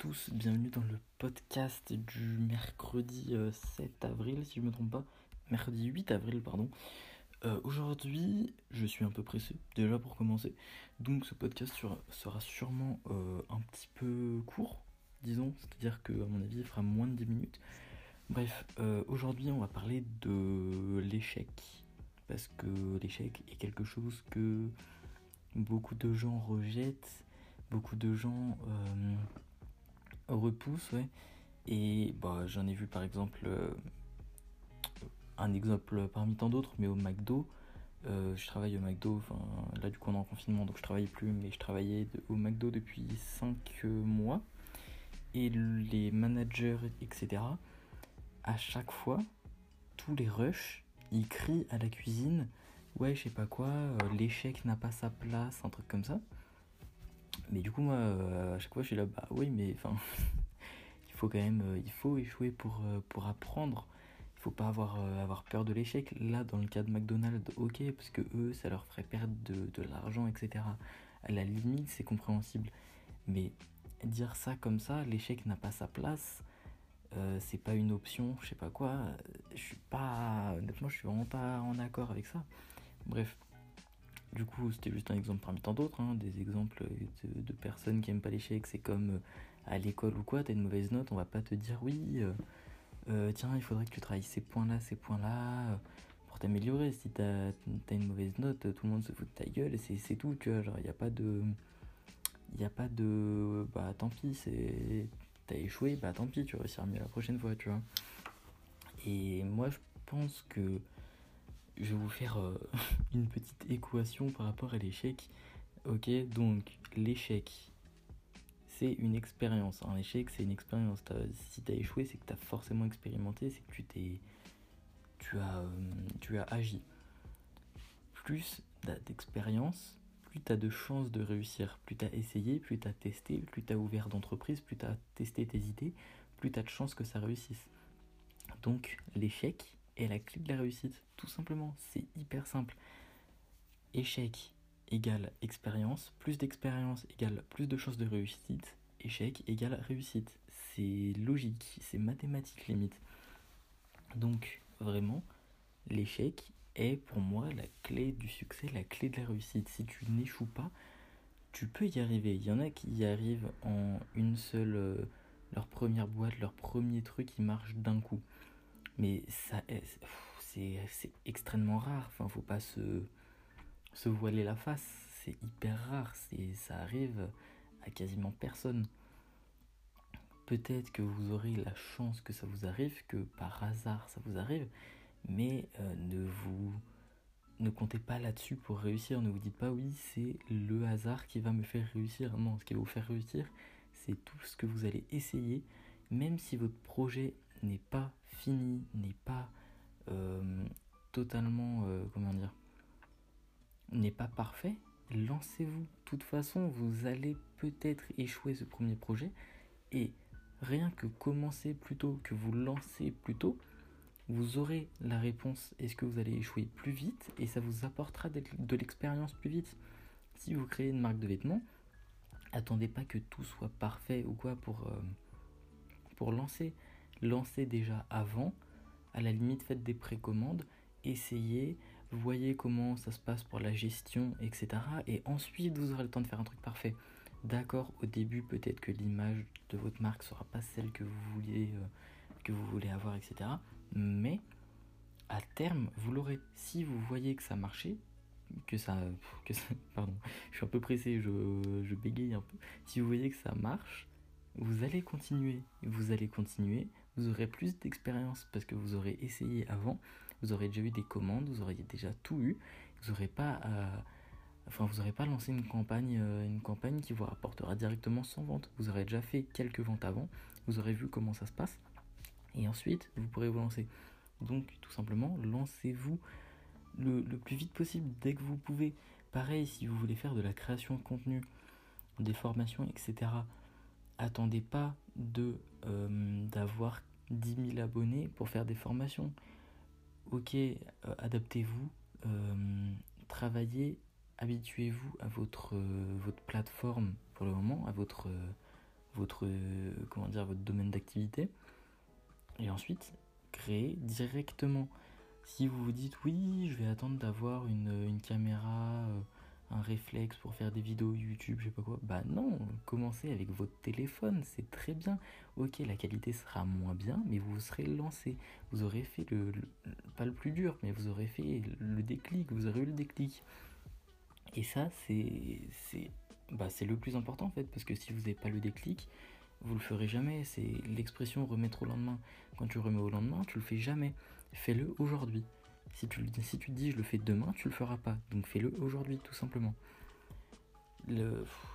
tous, bienvenue dans le podcast du mercredi 7 avril, si je ne me trompe pas, mercredi 8 avril, pardon. Euh, aujourd'hui, je suis un peu pressé, déjà pour commencer, donc ce podcast sera, sûrement euh, un petit peu court, disons, c'est-à-dire que, à mon avis, il fera moins de 10 minutes. Bref, euh, aujourd'hui, on va parler de l'échec, parce que l'échec est quelque chose que beaucoup de gens rejettent, beaucoup de gens repousse, ouais. Et bah, j'en ai vu par exemple euh, un exemple parmi tant d'autres, mais au McDo. Euh, je travaille au McDo, là du coup on est en confinement donc je travaille plus, mais je travaillais au McDo depuis 5 mois. Et les managers, etc., à chaque fois, tous les rushs, ils crient à la cuisine Ouais, je sais pas quoi, euh, l'échec n'a pas sa place, un truc comme ça. Mais du coup, moi, euh, à chaque fois, je suis là, bah oui, mais enfin, il faut quand même, euh, il faut échouer pour, euh, pour apprendre. Il faut pas avoir, avoir peur de l'échec. Là, dans le cas de McDonald's, ok, parce que eux, ça leur ferait perdre de, de l'argent, etc. À la limite, c'est compréhensible. Mais dire ça comme ça, l'échec n'a pas sa place, c'est pas une option, je sais pas quoi. Je suis pas, honnêtement, je suis vraiment pas en accord avec ça. Bref. Du coup, c'était juste un exemple parmi tant d'autres, hein, des exemples de, personnes qui aiment pas l'échec. C'est comme euh, à l'école ou quoi, t'as une mauvaise note, on va pas te dire oui, euh, euh, tiens, il faudrait que tu travailles ces points-là, ces points-là, pour t'améliorer. Si t'as as une mauvaise note, tout le monde se fout de ta gueule et c'est tout, tu vois. Genre, il n'y a pas de. Il a pas de. Bah tant pis, c'est. T'as échoué, bah tant pis, tu réussiras mieux la prochaine fois, tu vois. Et moi, je pense que je vais vous faire euh, une petite équation par rapport à l'échec. Ok, donc l'échec, c'est une expérience. Un échec, c'est une expérience. si tu as échoué, c'est que tu as forcément expérimenté, c'est que tu t'es. Tu as, euh, tu as agi. Plus d'expérience, plus de chances de réussir. Plus tu as essayé, plus tu as testé, plus tu as ouvert d'entreprise, plus tu as testé tes idées, plus tu as de chances que ça réussisse. Donc l'échec, la clé de la réussite, tout simplement. C'est hyper simple. Échec égale expérience, plus d'expérience égale plus de chances de réussite, échec égale réussite. C'est logique, c'est mathématique limite. Donc vraiment, l'échec est pour moi la clé du succès, la clé de la réussite. Si tu n'échoues pas, tu peux y arriver. Il y en a qui y arrivent en une seule, euh, leur première boîte, leur premier truc qui marche d'un coup. Mais ça, c'est extrêmement rare. Enfin, faut pas se, se voiler la face. C'est hyper rare. Ça arrive à quasiment personne. Peut-être que vous aurez la chance que ça vous arrive, que par hasard ça vous arrive, mais euh, ne vous ne comptez pas là-dessus pour réussir. Ne vous dites pas oui, c'est le hasard qui va me faire réussir. Non, ce qui va vous faire réussir, c'est tout ce que vous allez essayer, même si votre projet n'est pas fini, n'est pas euh, totalement, euh, comment dire, n'est pas parfait, lancez-vous. De toute façon, vous allez peut-être échouer ce premier projet et rien que commencer plus tôt, que vous lancez plus tôt, vous aurez la réponse est-ce que vous allez échouer plus vite? Et ça vous apportera de l'expérience plus vite. Si vous créez une marque de vêtements, attendez pas que tout soit parfait ou quoi pour, euh, pour lancer lancez déjà avant. À la limite, faites des précommandes, essayez, voyez comment ça se passe pour la gestion, etc. Et ensuite, vous aurez le temps de faire un truc parfait. D'accord, au début, peut-être que l'image de votre marque sera pas celle que vous euh, voulez avoir, etc. Mais à terme, vous l'aurez. Si vous voyez que ça marchait, que ça, pardon, je suis un peu pressé, je, je bégaye un peu. Si vous voyez que ça marche, vous allez continuer, vous allez continuer, vous aurez plus d'expérience parce que vous aurez essayé avant, vous aurez déjà eu des commandes, vous aurez déjà tout eu, vous n'aurez pas enfin vous n'aurez pas lancé une campagne, euh, une campagne qui vous rapportera directement sans vente. Vous aurez déjà fait quelques ventes avant, vous aurez vu comment ça se passe, et ensuite vous pourrez vous lancer. Donc tout simplement, lancez-vous le, le plus vite possible dès que vous pouvez. Pareil, si vous voulez faire de la création de contenu, des formations, etc attendez pas de euh, d'avoir 10 000 abonnés pour faire des formations. Ok, euh, adaptez-vous, euh, travaillez, habituez-vous à votre, votre plateforme pour le moment, à votre, votre, comment dire, votre domaine d'activité. Et ensuite, créer directement. Si vous vous dites oui, je vais attendre d'avoir une, caméra, euh, un réflexe pour faire des vidéos YouTube, je sais pas quoi, bah non, commencez avec votre téléphone, c'est très bien. Ok, la qualité sera moins bien, mais vous serez lancé. Vous aurez fait le, pas le plus dur, mais vous aurez fait le déclic, vous aurez eu le déclic. Et ça, c'est bah, le plus important en fait, parce que si vous n'avez pas le déclic, vous le ferez jamais. C'est l'expression remettre au lendemain. Quand tu remets au lendemain, tu le fais jamais. Fais-le aujourd'hui. Si tu, si tu te dis je le fais demain, tu le feras pas. Donc fais-le aujourd'hui, tout simplement.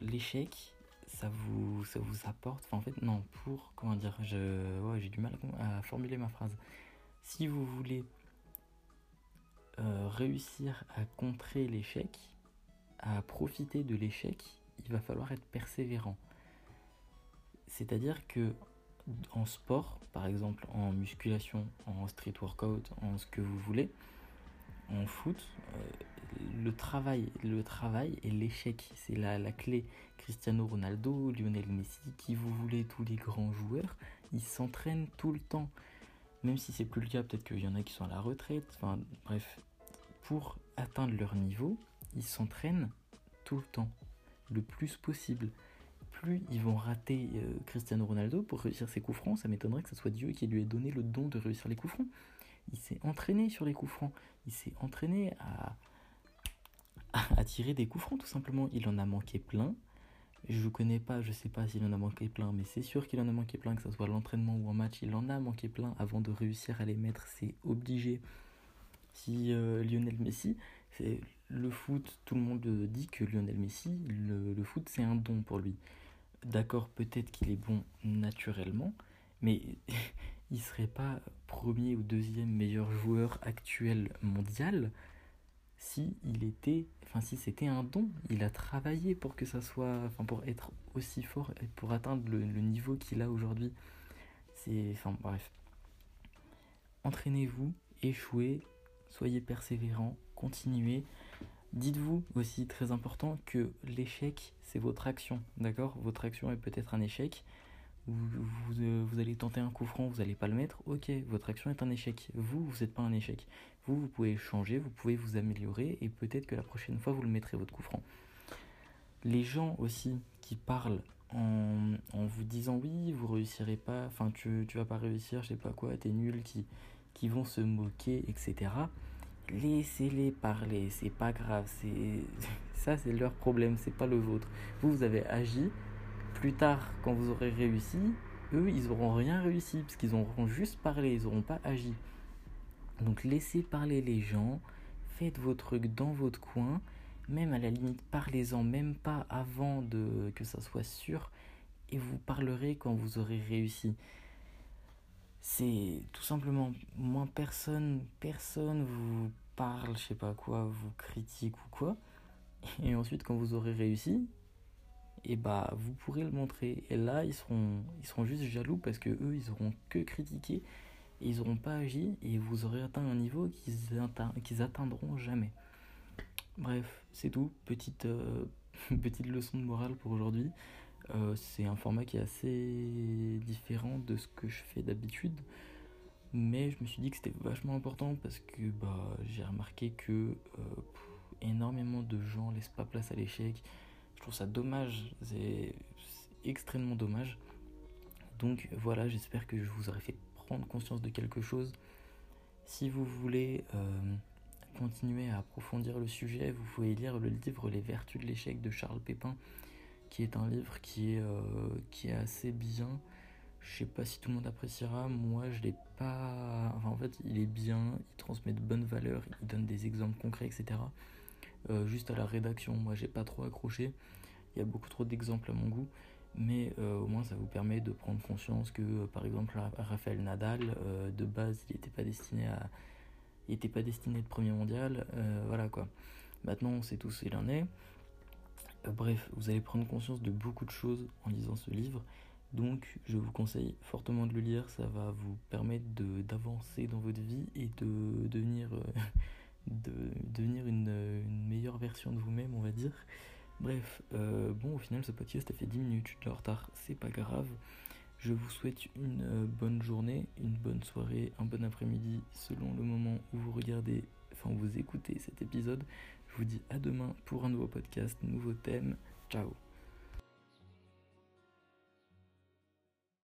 L'échec, ça vous, ça vous apporte. En fait, non, pour. Comment dire J'ai du mal à, formuler ma phrase. Si vous voulez euh, réussir à contrer l'échec, à profiter de l'échec, il va falloir être persévérant. C'est-à-dire que en sport, par exemple en musculation, en street workout, en ce que vous voulez, en foot, euh, le travail, le travail et l'échec, c'est la, la clé. Cristiano Ronaldo, Lionel Messi, qui vous voulez, tous les grands joueurs, ils s'entraînent tout le temps. Même si c'est plus le cas, peut-être qu'il y en a qui sont à la retraite. Enfin, bref, pour atteindre leur niveau, ils s'entraînent tout le temps, le plus possible plus ils vont rater euh, Cristiano Ronaldo pour réussir ses coups francs, ça m'étonnerait que ce soit Dieu qui lui ait donné le don de réussir les coups francs. Il s'est entraîné sur les coups francs, il s'est entraîné à, tirer des coups francs tout simplement. Il en a manqué plein. Je connais pas, je sais pas s'il en a manqué plein, mais c'est sûr qu'il en a manqué plein, que ce soit l'entraînement ou en match, il en a manqué plein avant de réussir à les mettre, c'est obligé. Si euh, Lionel Messi, c'est le foot, tout le monde dit que Lionel Messi, le foot c'est un don pour lui. D'accord, peut-être qu'il est bon naturellement, mais il serait pas premier ou deuxième meilleur joueur actuel mondial si il était, enfin si c'était un don. Il a travaillé pour que ça soit, enfin pour être aussi fort et pour atteindre le, niveau qu'il a aujourd'hui. C'est, enfin bref. Entraînez-vous, échouez, soyez persévérant, continuez. Dites-vous aussi, très important, que l'échec, c'est votre action, d'accord? Votre action est peut-être un échec. Vous, euh, vous, allez tenter un coup franc, vous n'allez pas le mettre. Ok, votre action est un échec. Vous, vous n'êtes pas un échec. Vous, vous pouvez changer, vous pouvez vous améliorer et peut-être que la prochaine fois, vous le mettrez, votre coup franc. Les gens aussi qui parlent en, en vous disant oui, vous réussirez pas, enfin tu, tu vas pas réussir, je sais pas quoi, t'es nul, qui, qui vont se moquer, etc laissez-les parler, c'est pas grave, c'est ça c'est leur problème, c'est pas le vôtre. Vous vous avez agi, plus tard quand vous aurez réussi, eux ils auront rien réussi parce qu'ils auront juste parlé, ils auront pas agi. Donc laissez parler les gens, faites vos trucs dans votre coin, même à la limite parlez-en même pas avant de que ça soit sûr et vous parlerez quand vous aurez réussi c'est tout simplement moins personne personne vous parle je sais pas quoi vous critique ou quoi. Et ensuite quand vous aurez réussi et eh bah vous pourrez le montrer. Et là ils seront ils seront juste jaloux parce que eux ils auront que critiqué. Et ils auront pas agi et vous aurez atteint un niveau qu'ils qu'ils atteindront jamais. Bref c'est tout. Petite euh, petite leçon de morale pour aujourd'hui euh, c'est un format qui est assez différent de ce que je fais d'habitude. Mais je me suis dit que c'était vachement important parce que bah, j'ai remarqué que euh, énormément de gens laissent pas place à l'échec. Je trouve ça dommage, c'est extrêmement dommage. Donc voilà, j'espère que je vous aurai fait prendre conscience de quelque chose. Si vous voulez euh, continuer à approfondir le sujet, vous pouvez lire le livre Les vertus de l'échec de Charles Pépin qui est un livre qui est, euh, qui est assez bien. Je sais pas si tout le monde appréciera, moi je l'ai pas. En fait, il est bien, il transmet de bonnes valeurs, il donne des exemples concrets, etc. Euh, juste à la rédaction, moi j'ai pas trop accroché. Il y a beaucoup trop d'exemples à mon goût, mais euh, au moins ça vous permet de prendre conscience que, par exemple, Raphaël Nadal, de base, il n'était pas destiné à. Il pas destiné de premier mondial, voilà quoi. Maintenant, on sait tous il en est. Euh, bref, vous allez prendre conscience de beaucoup de choses en lisant ce livre. Donc je vous conseille fortement de le lire, ça va vous permettre d'avancer dans votre vie et de devenir, euh, une, meilleure version de vous-même, on va dire. Bref, euh, bon au final ce podcast a fait 10 minutes, je suis en retard, c'est pas grave. Je vous souhaite une bonne journée, une bonne soirée, un bon après-midi selon le moment où vous regardez, enfin vous écoutez cet épisode. Je vous dis à demain pour un nouveau podcast, nouveau thème. Ciao